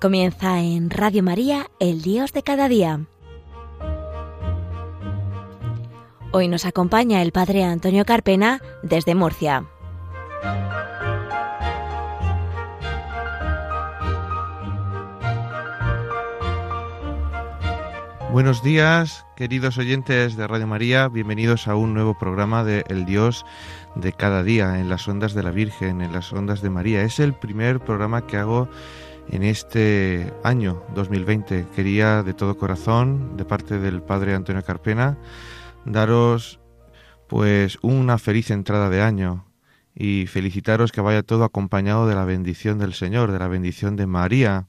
Comienza en Radio María, el Dios de cada día. Hoy nos acompaña el Padre Antonio Carpena desde Murcia. Buenos días, queridos oyentes de Radio María, bienvenidos a un nuevo programa de El Dios de cada día en las ondas de la Virgen, en las ondas de María. Es el primer programa que hago en este año 2020. Quería de todo corazón, de parte del Padre Antonio Carpena, daros pues una feliz entrada de año y felicitaros que vaya todo acompañado de la bendición del Señor, de la bendición de María.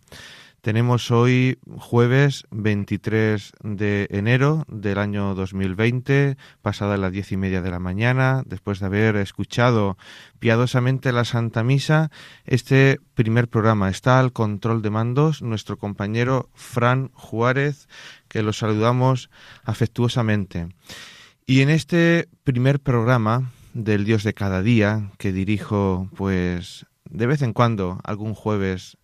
Tenemos hoy jueves 23 de enero del año 2020, pasada las diez y media de la mañana, después de haber escuchado piadosamente la Santa Misa. Este primer programa está al control de mandos nuestro compañero Fran Juárez, que lo saludamos afectuosamente. Y en este primer programa del Dios de cada día, que dirijo pues de vez en cuando, algún jueves,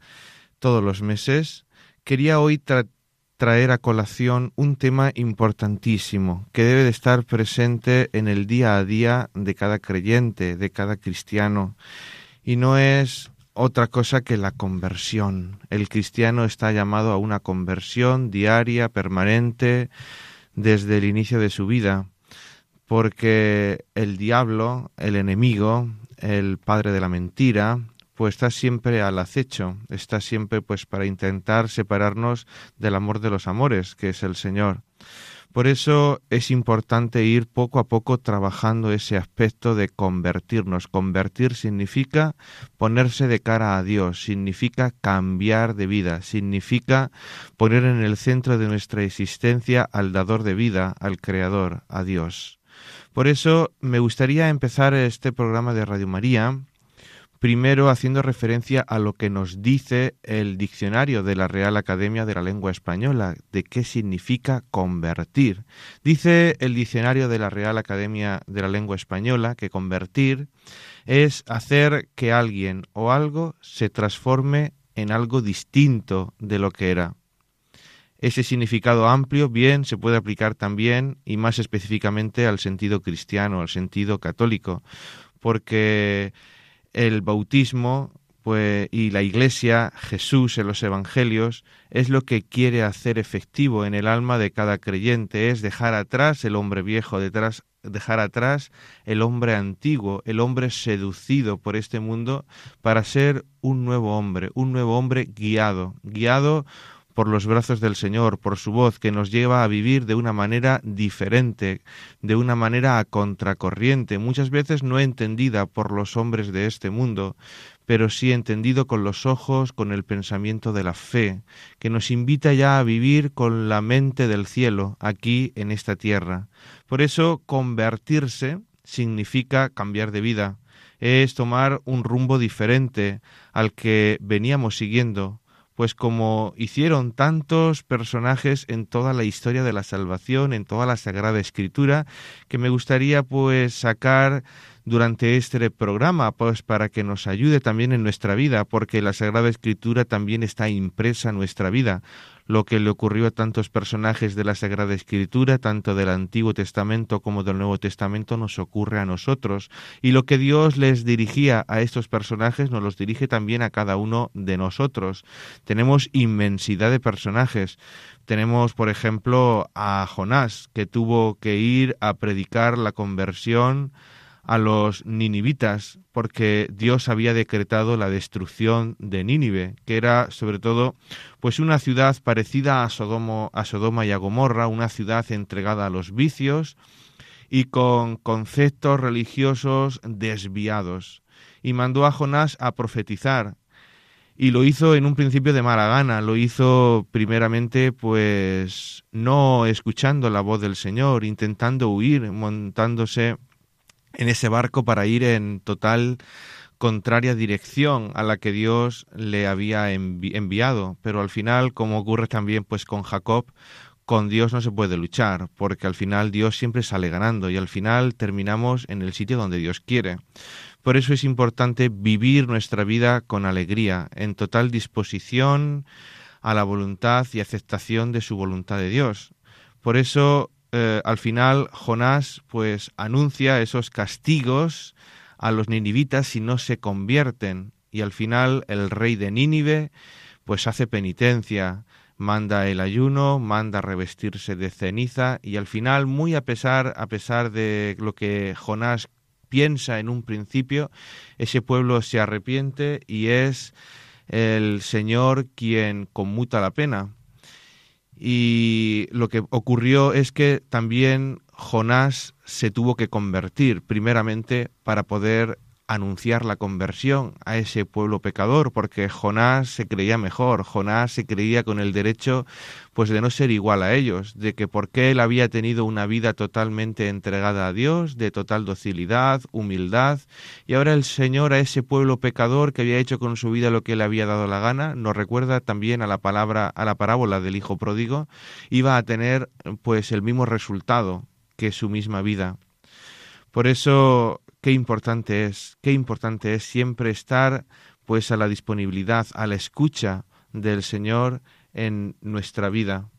todos los meses, quería hoy traer a colación un tema importantísimo que debe de estar presente en el día a día de cada creyente, de cada cristiano, y no es otra cosa que la conversión. El cristiano está llamado a una conversión diaria, permanente, desde el inicio de su vida, porque el diablo, el enemigo, el padre de la mentira, pues está siempre al acecho, está siempre pues para intentar separarnos del amor de los amores, que es el Señor. Por eso es importante ir poco a poco trabajando ese aspecto de convertirnos. Convertir significa ponerse de cara a Dios, significa cambiar de vida, significa poner en el centro de nuestra existencia al dador de vida, al Creador, a Dios. Por eso me gustaría empezar este programa de Radio María Primero, haciendo referencia a lo que nos dice el diccionario de la Real Academia de la Lengua Española, de qué significa convertir. Dice el diccionario de la Real Academia de la Lengua Española que convertir es hacer que alguien o algo se transforme en algo distinto de lo que era. Ese significado amplio bien se puede aplicar también y más específicamente al sentido cristiano, al sentido católico, porque el bautismo pues, y la Iglesia, Jesús en los Evangelios, es lo que quiere hacer efectivo en el alma de cada creyente, es dejar atrás el hombre viejo, detrás, dejar atrás el hombre antiguo, el hombre seducido por este mundo, para ser un nuevo hombre, un nuevo hombre guiado, guiado por los brazos del Señor, por su voz, que nos lleva a vivir de una manera diferente, de una manera a contracorriente, muchas veces no entendida por los hombres de este mundo, pero sí entendido con los ojos, con el pensamiento de la fe, que nos invita ya a vivir con la mente del cielo, aquí en esta tierra. Por eso, convertirse significa cambiar de vida, es tomar un rumbo diferente al que veníamos siguiendo, pues como hicieron tantos personajes en toda la historia de la salvación, en toda la Sagrada Escritura, que me gustaría pues sacar durante este programa, pues para que nos ayude también en nuestra vida, porque la Sagrada Escritura también está impresa en nuestra vida lo que le ocurrió a tantos personajes de la Sagrada Escritura, tanto del Antiguo Testamento como del Nuevo Testamento, nos ocurre a nosotros. Y lo que Dios les dirigía a estos personajes nos los dirige también a cada uno de nosotros. Tenemos inmensidad de personajes. Tenemos, por ejemplo, a Jonás, que tuvo que ir a predicar la conversión a los ninivitas porque Dios había decretado la destrucción de Nínive, que era sobre todo pues una ciudad parecida a, Sodomo, a Sodoma y a Gomorra, una ciudad entregada a los vicios y con conceptos religiosos desviados. Y mandó a Jonás a profetizar y lo hizo en un principio de mala gana, lo hizo primeramente pues no escuchando la voz del Señor, intentando huir, montándose en ese barco para ir en total contraria dirección a la que Dios le había enviado. Pero al final, como ocurre también pues con Jacob, con Dios no se puede luchar, porque al final Dios siempre sale ganando y al final terminamos en el sitio donde Dios quiere. Por eso es importante vivir nuestra vida con alegría, en total disposición a la voluntad y aceptación de su voluntad de Dios. Por eso, eh, al final, Jonás pues anuncia esos castigos a los ninivitas si no se convierten. Y al final el rey de Nínive pues hace penitencia, manda el ayuno, manda revestirse de ceniza y al final, muy a pesar, a pesar de lo que Jonás piensa en un principio, ese pueblo se arrepiente y es el Señor quien conmuta la pena. Y lo que ocurrió es que también Jonás se tuvo que convertir primeramente para poder anunciar la conversión a ese pueblo pecador, porque Jonás se creía mejor, Jonás se creía con el derecho pues de no ser igual a ellos, de que porque él había tenido una vida totalmente entregada a Dios, de total docilidad, humildad, y ahora el Señor a ese pueblo pecador que había hecho con su vida lo que le había dado la gana, nos recuerda también a la palabra a la parábola del hijo pródigo, iba a tener pues el mismo resultado que su misma vida. Por eso qué importante es, qué importante es siempre estar pues a la disponibilidad, a la escucha del Señor en nuestra vida.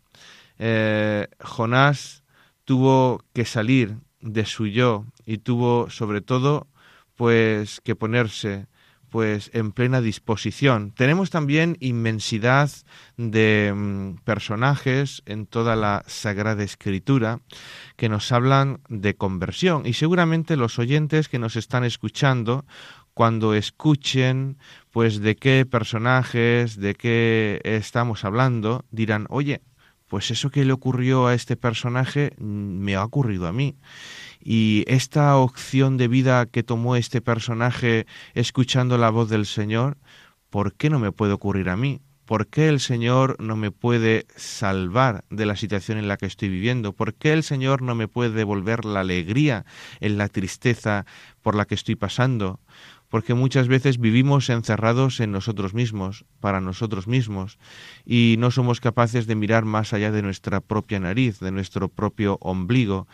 Eh, Jonás tuvo que salir de su yo y tuvo sobre todo pues que ponerse pues en plena disposición. Tenemos también inmensidad de mm, personajes en toda la Sagrada Escritura que nos hablan de conversión y seguramente los oyentes que nos están escuchando cuando escuchen pues de qué personajes, de qué estamos hablando, dirán, "Oye, pues eso que le ocurrió a este personaje mm, me ha ocurrido a mí." Y esta opción de vida que tomó este personaje escuchando la voz del Señor, ¿por qué no me puede ocurrir a mí? ¿Por qué el Señor no me puede salvar de la situación en la que estoy viviendo? ¿Por qué el Señor no me puede devolver la alegría en la tristeza por la que estoy pasando? Porque muchas veces vivimos encerrados en nosotros mismos, para nosotros mismos, y no somos capaces de mirar más allá de nuestra propia nariz, de nuestro propio ombligo.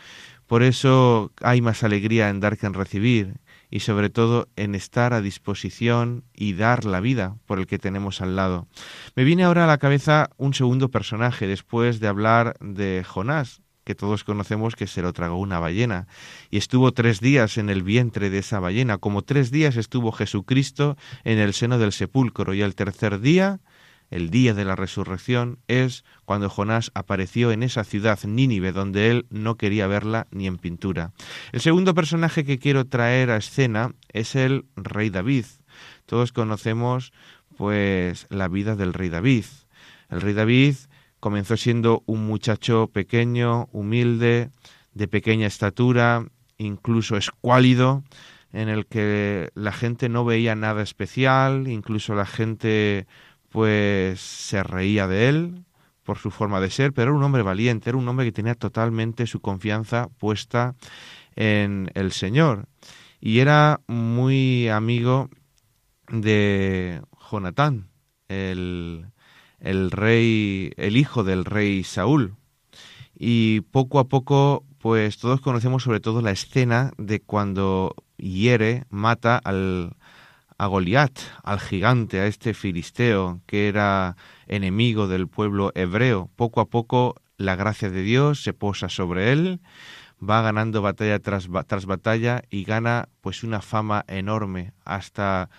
Por eso hay más alegría en dar que en recibir y sobre todo en estar a disposición y dar la vida por el que tenemos al lado. Me viene ahora a la cabeza un segundo personaje después de hablar de Jonás, que todos conocemos que se lo tragó una ballena, y estuvo tres días en el vientre de esa ballena, como tres días estuvo Jesucristo en el seno del sepulcro, y el tercer día el día de la resurrección, es cuando Jonás apareció en esa ciudad Nínive donde él no quería verla ni en pintura. El segundo personaje que quiero traer a escena es el rey David. Todos conocemos pues la vida del rey David. El rey David comenzó siendo un muchacho pequeño, humilde, de pequeña estatura, incluso escuálido, en el que la gente no veía nada especial, incluso la gente pues se reía de él por su forma de ser, pero era un hombre valiente, era un hombre que tenía totalmente su confianza puesta en el Señor. Y era muy amigo de Jonatán, el, el rey, el hijo del rey Saúl. Y poco a poco, pues todos conocemos sobre todo la escena de cuando hiere, mata al, a Goliat, al gigante, a este filisteo que era enemigo del pueblo hebreo. Poco a poco la gracia de Dios se posa sobre él, va ganando batalla tras, tras batalla y gana pues una fama enorme hasta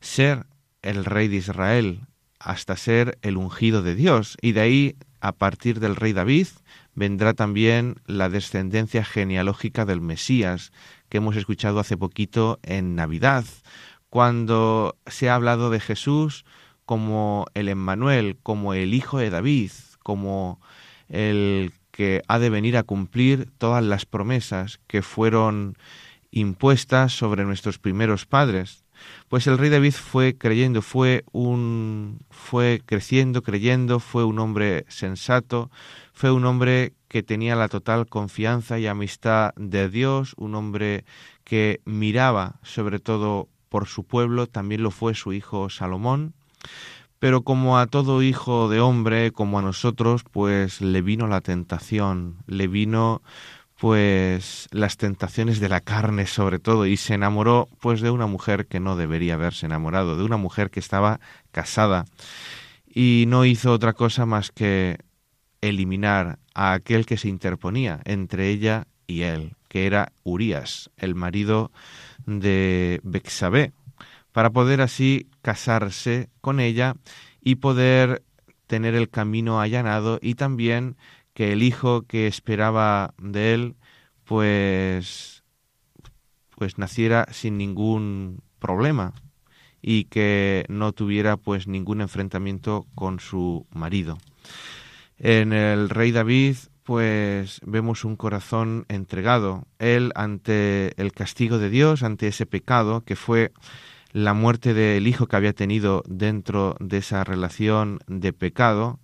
ser el rey de Israel, hasta ser el ungido de Dios. Y de ahí, a partir del rey David, vendrá también la descendencia genealógica del Mesías, que hemos escuchado hace poquito en Navidad, cuando se ha hablado de Jesús como el Emmanuel, como el Hijo de David, como el que ha de venir a cumplir todas las promesas que fueron impuestas sobre nuestros primeros padres. Pues el rey David fue creyendo, fue un fue creciendo, creyendo, fue un hombre sensato, fue un hombre que tenía la total confianza y amistad de Dios, un hombre que miraba sobre todo por su pueblo, también lo fue su hijo Salomón, pero como a todo hijo de hombre, como a nosotros, pues le vino la tentación, le vino pues las tentaciones de la carne sobre todo y se enamoró pues de una mujer que no debería haberse enamorado, de una mujer que estaba casada. Y no hizo otra cosa más que eliminar a aquel que se interponía entre ella y él, que era Urías, el marido de Bexabé, para poder así casarse con ella y poder tener el camino allanado y también que el hijo que esperaba de él pues pues naciera sin ningún problema y que no tuviera pues ningún enfrentamiento con su marido. En el rey David pues vemos un corazón entregado, él ante el castigo de Dios, ante ese pecado que fue la muerte del hijo que había tenido dentro de esa relación de pecado,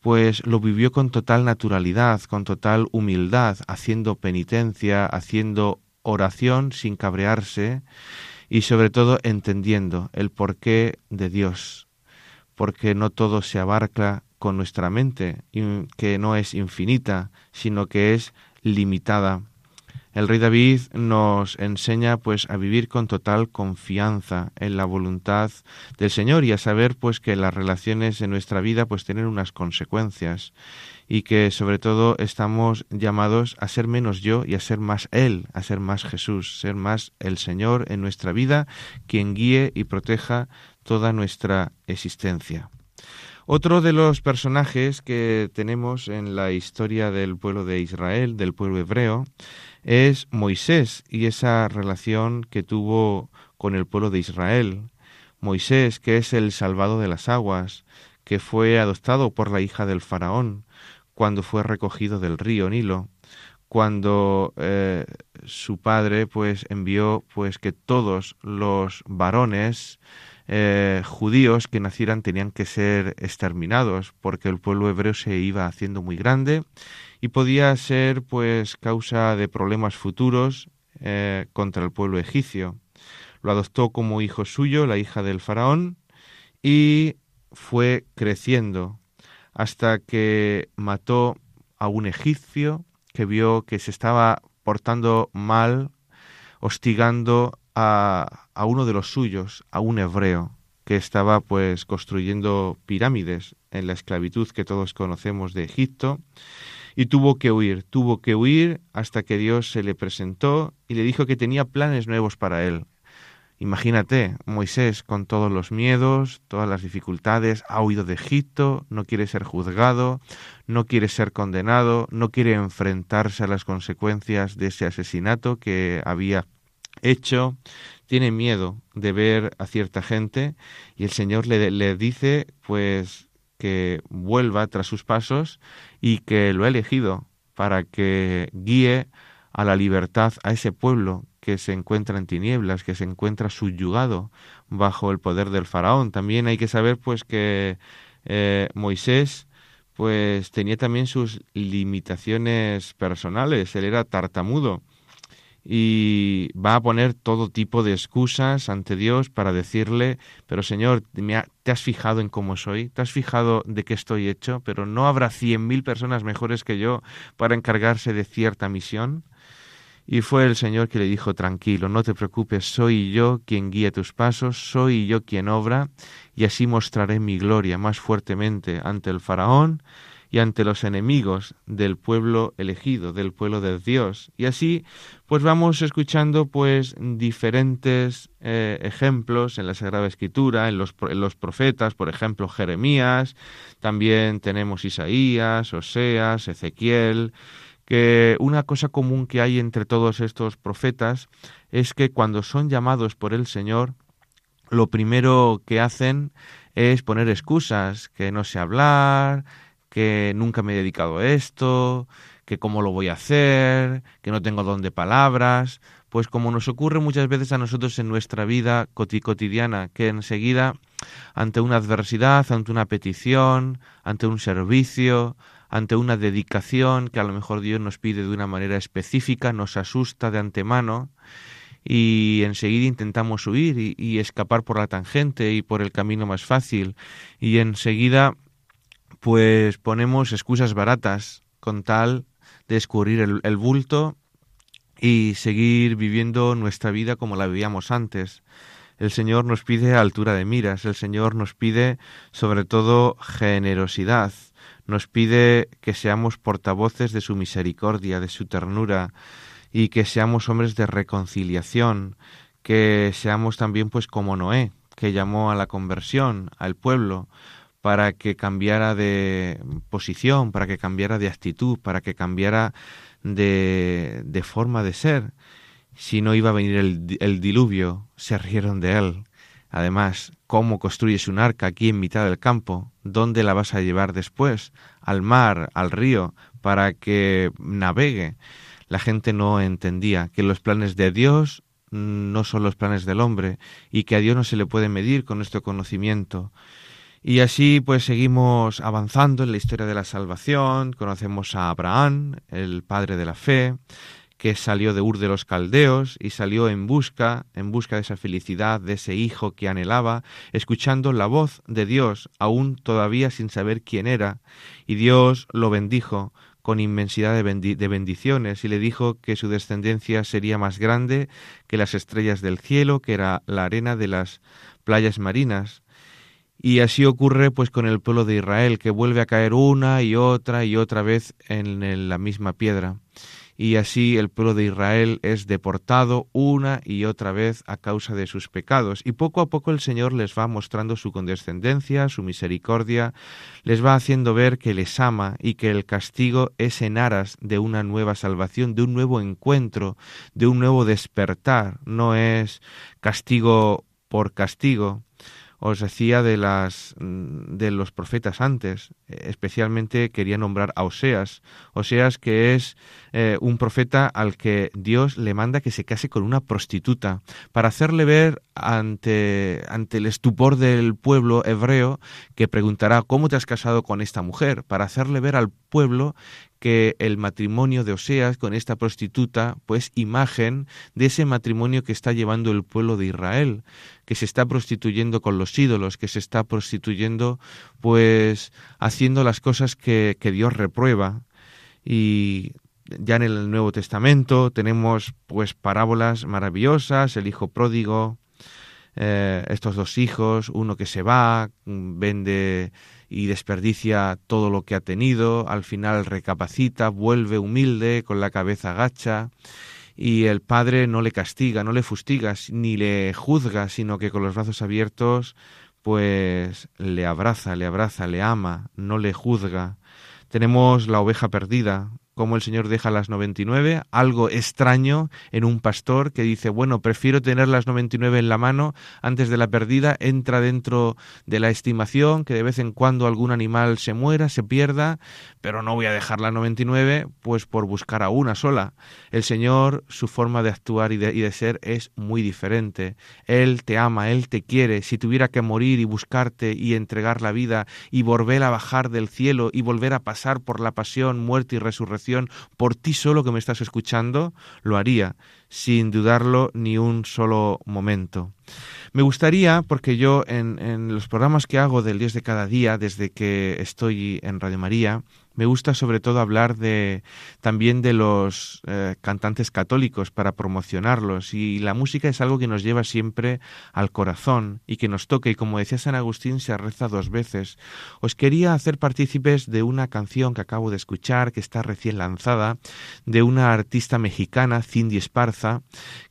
pues lo vivió con total naturalidad, con total humildad, haciendo penitencia, haciendo oración sin cabrearse y sobre todo entendiendo el porqué de Dios, porque no todo se abarca con nuestra mente, que no es infinita, sino que es limitada el rey David nos enseña pues a vivir con total confianza en la voluntad del Señor y a saber pues que las relaciones en nuestra vida pues tienen unas consecuencias y que sobre todo estamos llamados a ser menos yo y a ser más Él, a ser más Jesús, ser más el Señor en nuestra vida, quien guíe y proteja toda nuestra existencia. Otro de los personajes que tenemos en la historia del pueblo de Israel, del pueblo hebreo, es Moisés y esa relación que tuvo con el pueblo de Israel. Moisés, que es el salvado de las aguas, que fue adoptado por la hija del faraón cuando fue recogido del río Nilo, cuando eh, su padre pues envió pues que todos los varones eh, judíos que nacieran tenían que ser exterminados porque el pueblo hebreo se iba haciendo muy grande y podía ser pues causa de problemas futuros eh, contra el pueblo egipcio. Lo adoptó como hijo suyo la hija del faraón y fue creciendo hasta que mató a un egipcio que vio que se estaba portando mal, hostigando a, a uno de los suyos, a un hebreo que estaba pues construyendo pirámides en la esclavitud que todos conocemos de Egipto y tuvo que huir, tuvo que huir hasta que Dios se le presentó y le dijo que tenía planes nuevos para él. Imagínate, Moisés con todos los miedos, todas las dificultades, ha huido de Egipto, no quiere ser juzgado, no quiere ser condenado, no quiere enfrentarse a las consecuencias de ese asesinato que había hecho, tiene miedo de ver a cierta gente y el Señor le, le dice pues que vuelva tras sus pasos y que lo ha elegido para que guíe a la libertad a ese pueblo que se encuentra en tinieblas, que se encuentra subyugado bajo el poder del faraón. También hay que saber pues que eh, Moisés pues tenía también sus limitaciones personales, él era tartamudo y va a poner todo tipo de excusas ante Dios para decirle, pero Señor, te has fijado en cómo soy, te has fijado de qué estoy hecho, pero no habrá cien mil personas mejores que yo para encargarse de cierta misión. Y fue el Señor que le dijo, tranquilo, no te preocupes, soy yo quien guía tus pasos, soy yo quien obra, y así mostraré mi gloria más fuertemente ante el faraón y ante los enemigos del pueblo elegido, del pueblo de Dios. Y así, pues vamos escuchando pues diferentes eh, ejemplos en la Sagrada Escritura, en los, en los profetas, por ejemplo, Jeremías, también tenemos Isaías, Oseas, Ezequiel, que una cosa común que hay entre todos estos profetas es que cuando son llamados por el Señor, lo primero que hacen es poner excusas, que no sé hablar, que nunca me he dedicado a esto, que cómo lo voy a hacer, que no tengo don de palabras, pues como nos ocurre muchas veces a nosotros en nuestra vida cotidiana, que enseguida ante una adversidad, ante una petición, ante un servicio, ante una dedicación que a lo mejor Dios nos pide de una manera específica, nos asusta de antemano y enseguida intentamos huir y, y escapar por la tangente y por el camino más fácil. Y enseguida pues ponemos excusas baratas con tal de escurrir el, el bulto y seguir viviendo nuestra vida como la vivíamos antes. El Señor nos pide altura de miras, el Señor nos pide sobre todo generosidad, nos pide que seamos portavoces de su misericordia, de su ternura y que seamos hombres de reconciliación, que seamos también pues como Noé, que llamó a la conversión al pueblo para que cambiara de posición, para que cambiara de actitud, para que cambiara de, forma de ser. Si no iba a venir el, el diluvio, se rieron de él. Además, ¿cómo construyes un arca aquí en mitad del campo? ¿Dónde la vas a llevar después? Al mar, al río, para que navegue. La gente no entendía que los planes de Dios no son los planes del hombre y que a Dios no se le puede medir con nuestro conocimiento. Y así pues seguimos avanzando en la historia de la salvación, conocemos a Abraham, el padre de la fe, que salió de Ur de los Caldeos y salió en busca, en busca de esa felicidad, de ese hijo que anhelaba, escuchando la voz de Dios, aún todavía sin saber quién era, y Dios lo bendijo con inmensidad de, de, bendiciones y le dijo que su descendencia sería más grande que las estrellas del cielo, que era la arena de las playas marinas. Y así ocurre pues con el pueblo de Israel, que vuelve a caer una y otra y otra vez en la misma piedra y así el pueblo de Israel es deportado una y otra vez a causa de sus pecados. Y poco a poco el Señor les va mostrando su condescendencia, su misericordia, les va haciendo ver que les ama y que el castigo es en aras de una nueva salvación, de un nuevo encuentro, de un nuevo despertar, no es castigo por castigo, os decía de las de los profetas antes especialmente quería nombrar a Oseas. Oseas que es eh, un profeta al que Dios le manda que se case con una prostituta para hacerle ver ante ante el estupor del pueblo hebreo que preguntará cómo te has casado con esta mujer para hacerle ver al pueblo que el matrimonio de Oseas con esta prostituta, pues imagen de ese matrimonio que está llevando el pueblo de Israel, que se está prostituyendo con los ídolos, que se está prostituyendo, pues haciendo las cosas que, que Dios reprueba. Y ya en el Nuevo Testamento tenemos pues parábolas maravillosas, el hijo pródigo, eh, estos dos hijos, uno que se va, vende y desperdicia todo lo que ha tenido, al final recapacita, vuelve humilde, con la cabeza gacha, y el padre no le castiga, no le fustiga, ni le juzga, sino que con los brazos abiertos, pues le abraza, le abraza, le ama, no le juzga. Tenemos la oveja perdida, como el Señor deja las 99, algo extraño en un pastor que dice, bueno, prefiero tener las 99 en la mano antes de la perdida, entra dentro de la estimación, que de vez en cuando algún animal se muera, se pierda, pero no voy a dejar la 99 pues por buscar a una sola. El Señor, su forma de actuar y de, y de ser es muy diferente. Él te ama, Él te quiere. Si tuviera que morir y buscarte y entregar la vida y volver a bajar del cielo y volver a pasar por la pasión, muerte y resurrección, por ti solo que me estás escuchando, lo haría, sin dudarlo ni un solo momento. Me gustaría, porque yo en, los programas que hago del Dios de cada día, desde que estoy en Radio María, me gusta sobre todo hablar de también de los eh, cantantes católicos para promocionarlos y la música es algo que nos lleva siempre al corazón y que nos toca y como decía San Agustín se reza dos veces. Os quería hacer partícipes de una canción que acabo de escuchar que está recién lanzada de una artista mexicana Cindy Esparza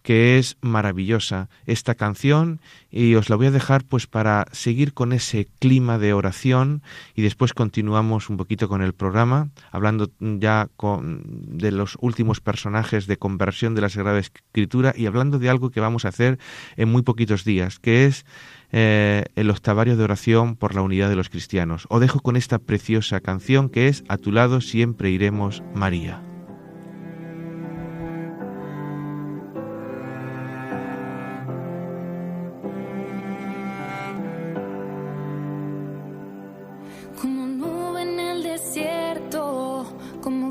que es maravillosa esta canción y os la voy a dejar pues para seguir con ese clima de oración y después continuamos un poquito con el programa hablando ya con, de los últimos personajes de conversión de la Sagrada Escritura y hablando de algo que vamos a hacer en muy poquitos días que es eh, el octavario de oración por la unidad de los cristianos. Os dejo con esta preciosa canción que es A tu lado siempre iremos María.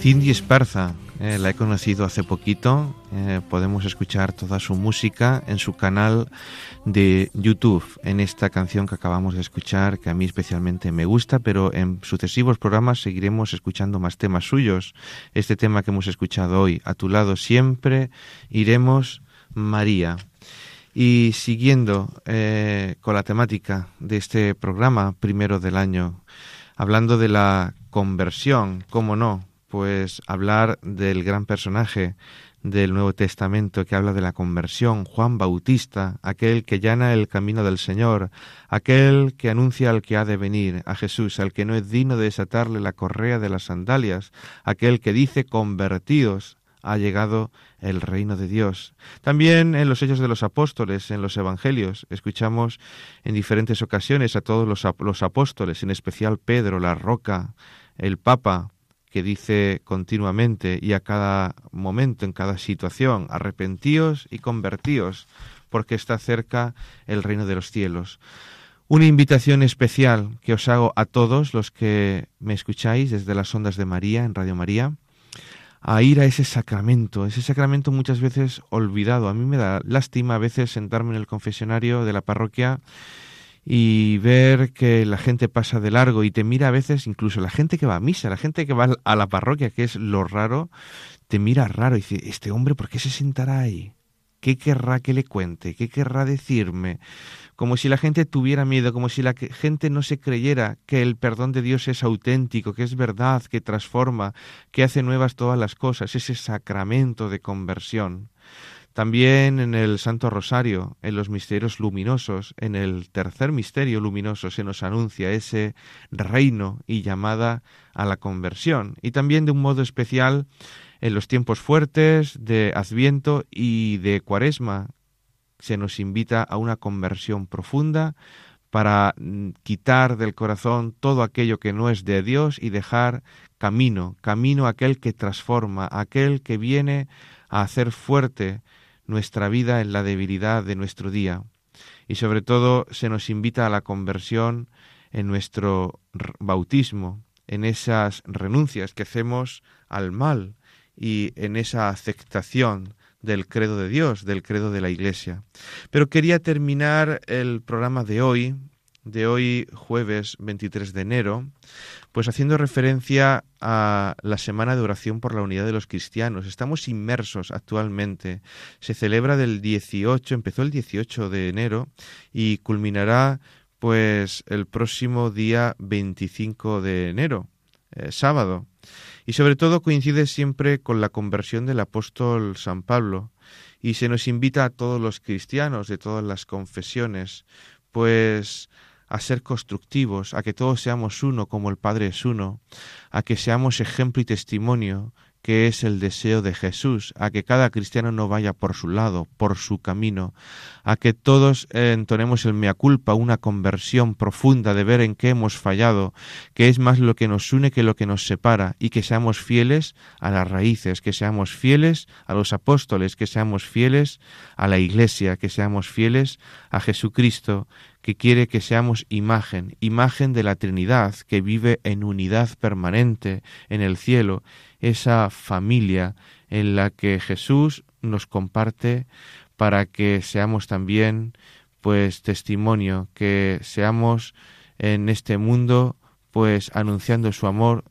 Cindy Esparza, eh, la he conocido hace poquito. eh, podemos escuchar toda su música en su canal de YouTube, en esta canción que acabamos de escuchar, que a mí especialmente me gusta, pero en sucesivos programas seguiremos escuchando más temas suyos. Este tema que hemos escuchado hoy, a tu lado siempre iremos, María. Y siguiendo eh, con la temática de este programa, primero del año, hablando de la conversión, cómo no, pues hablar del gran personaje del Nuevo Testamento que habla de la conversión, Juan Bautista, aquel que llana el camino del Señor, aquel que anuncia al que ha de venir, a Jesús, al que no es digno de desatarle la correa de las sandalias, aquel que dice convertidos, ha llegado el reino de Dios. También en los Hechos de los Apóstoles, en los Evangelios, escuchamos en diferentes ocasiones a todos los, los apóstoles, en especial Pedro, la roca, el Papa, que dice continuamente y a cada momento, en cada situación, arrepentíos y convertíos, porque está cerca el reino de los cielos. Una invitación especial que os hago a todos los que me escucháis desde las ondas de María, en Radio María, a ir a ese sacramento, ese sacramento muchas veces olvidado. A mí me da lástima a veces sentarme en el confesionario de la parroquia y ver que la gente pasa de largo y te mira a veces, incluso la gente que va a misa, la gente que va a la parroquia, que es lo raro, te mira raro y dice, este hombre, ¿por qué se sentará ahí? ¿Qué querrá que le cuente? ¿Qué querrá decirme? Como si la gente tuviera miedo, como si la gente no se creyera que el perdón de Dios es auténtico, que es verdad, que transforma, que hace nuevas todas las cosas, ese sacramento de conversión. También en el Santo Rosario, en los misterios luminosos, en el tercer misterio luminoso se nos anuncia ese reino y llamada a la conversión. Y también de un modo especial en los tiempos fuertes de Adviento y de Cuaresma se nos invita a una conversión profunda para mm, quitar del corazón todo aquello que no es de Dios y dejar camino, camino aquel que transforma, aquel que viene a hacer fuerte nuestra vida en la debilidad de nuestro día. Y sobre todo se nos invita a la conversión en nuestro bautismo, en esas renuncias que hacemos al mal y en esa aceptación del credo de Dios, del credo de la Iglesia. Pero quería terminar el programa de hoy, de hoy jueves 23 de enero, pues haciendo referencia a la Semana de Oración por la Unidad de los Cristianos. Estamos inmersos actualmente. Se celebra del 18, empezó el 18 de enero y culminará pues el próximo día 25 de enero, eh, sábado. Y sobre todo coincide siempre con la conversión del apóstol San Pablo y se nos invita a todos los cristianos de todas las confesiones, pues a ser constructivos, a que todos seamos uno como el Padre es uno, a que seamos ejemplo y testimonio, que es el deseo de Jesús, a que cada cristiano no vaya por su lado, por su camino, a que todos eh, entonemos el mea culpa, una conversión profunda de ver en qué hemos fallado, que es más lo que nos une que lo que nos separa, y que seamos fieles a las raíces, que seamos fieles a los apóstoles, que seamos fieles a la Iglesia, que seamos fieles a Jesucristo, que quiere que seamos imagen, imagen de la Trinidad, que vive en unidad permanente en el cielo, esa familia en la que Jesús nos comparte para que seamos también pues testimonio, que seamos en este mundo pues anunciando su amor,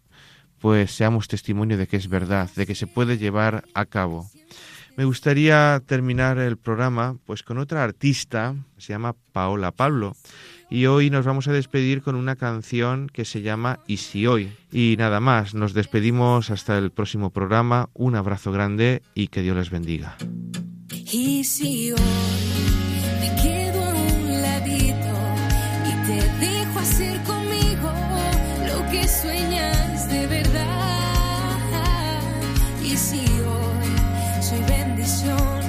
pues seamos testimonio de que es verdad, de que se puede llevar a cabo. Me gustaría terminar el programa pues con otra artista, se llama Paola Pablo, y hoy nos vamos a despedir con una canción que se llama Y si hoy. Y nada más, nos despedimos hasta el próximo programa, un abrazo grande y que Dios les bendiga. Y si hoy me quedo a un ladito y te dejo hacer conmigo lo que sueñas de verdad. Y si hoy soy bendición